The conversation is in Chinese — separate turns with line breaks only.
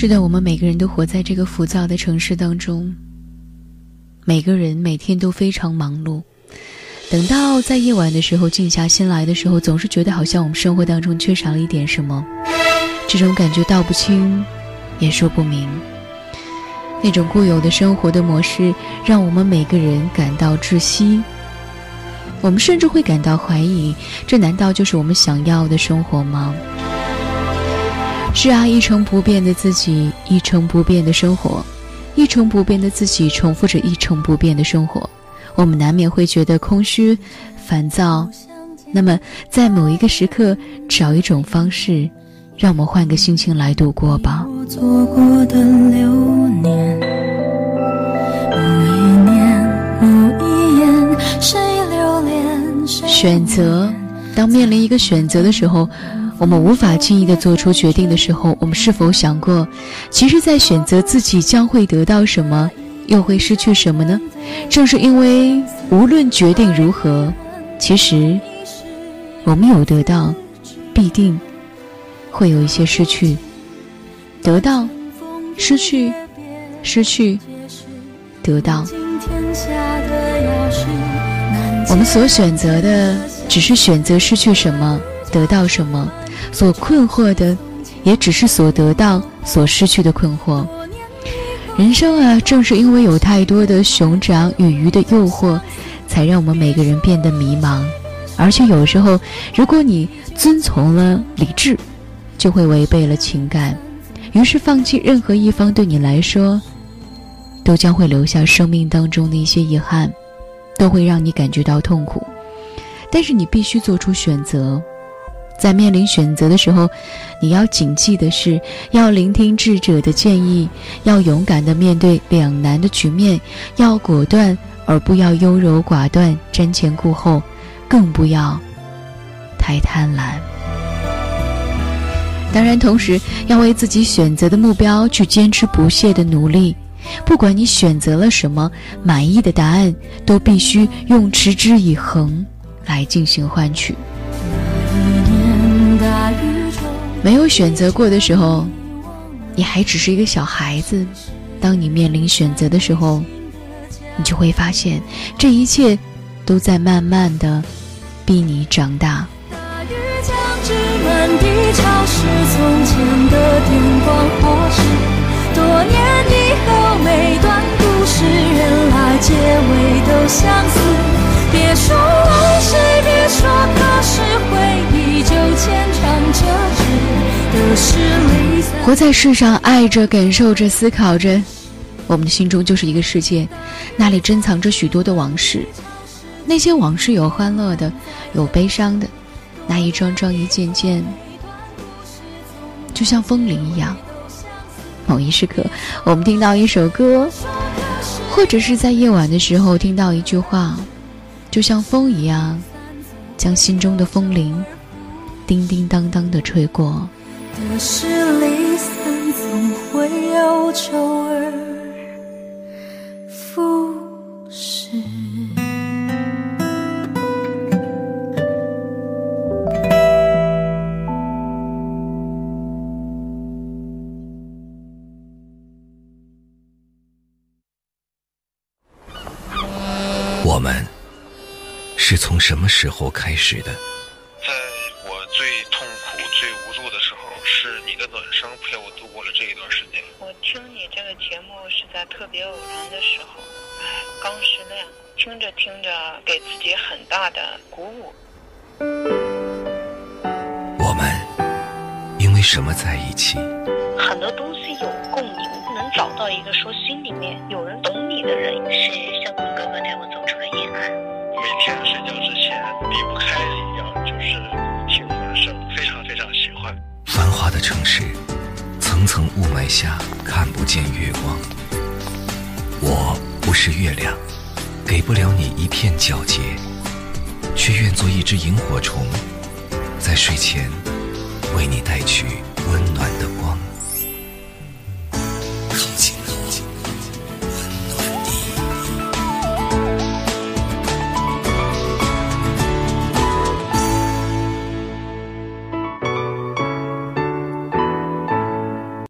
是的，我们每个人都活在这个浮躁的城市当中，每个人每天都非常忙碌。等到在夜晚的时候静下心来的时候，总是觉得好像我们生活当中缺少了一点什么，这种感觉道不清，也说不明。那种固有的生活的模式，让我们每个人感到窒息。我们甚至会感到怀疑：这难道就是我们想要的生活吗？是啊，一成不变的自己，一成不变的生活，一成不变的自己重复着一成不变的生活。我们难免会觉得空虚、烦躁，那么在某一个时刻，找一种方式，让我们换个心情来度过吧。选择，当面临一个选择的时候，我们无法轻易的做出决定的时候，我们是否想过，其实，在选择自己将会得到什么？又会失去什么呢？正是因为无论决定如何，其实我们有得到，必定会有一些失去。得到，失去，失去，得到。我们所选择的，只是选择失去什么，得到什么；所困惑的，也只是所得到、所失去的困惑。人生啊，正是因为有太多的熊掌与鱼的诱惑，才让我们每个人变得迷茫。而且有时候，如果你遵从了理智，就会违背了情感。于是，放弃任何一方对你来说，都将会留下生命当中的一些遗憾，都会让你感觉到痛苦。但是，你必须做出选择。在面临选择的时候，你要谨记的是，要聆听智者的建议，要勇敢的面对两难的局面，要果断而不要优柔寡断、瞻前顾后，更不要太贪婪。当然，同时要为自己选择的目标去坚持不懈的努力。不管你选择了什么，满意的答案都必须用持之以恒来进行换取。没有选择过的时候，你还只是一个小孩子。当你面临选择的时候，你就会发现，这一切都在慢慢的逼你长大。结尾都相似。别说活在世上，爱着、感受着、思考着，我们的心中就是一个世界，那里珍藏着许多的往事。那些往事有欢乐的，有悲伤的，那一桩桩、一件件，就像风铃一样。某一时刻，我们听到一首歌，或者是在夜晚的时候听到一句话，就像风一样，将心中的风铃叮叮当当的吹过。的是离散，总有周而复始。
我们是从什么时候开始的？
特别偶然的时候，哎，刚失恋，听着听着，给自己很大的鼓舞。
我们因为什么在一起？
很多东西有共鸣，能找到一个说心里面有人懂你的人。是相公哥哥带我走出了阴暗。
每天睡觉之前离
的城市，层层雾霾下看不见月光。我不是月亮，给不了你一片皎洁，却愿做一只萤火虫，在睡前为你带去温暖的。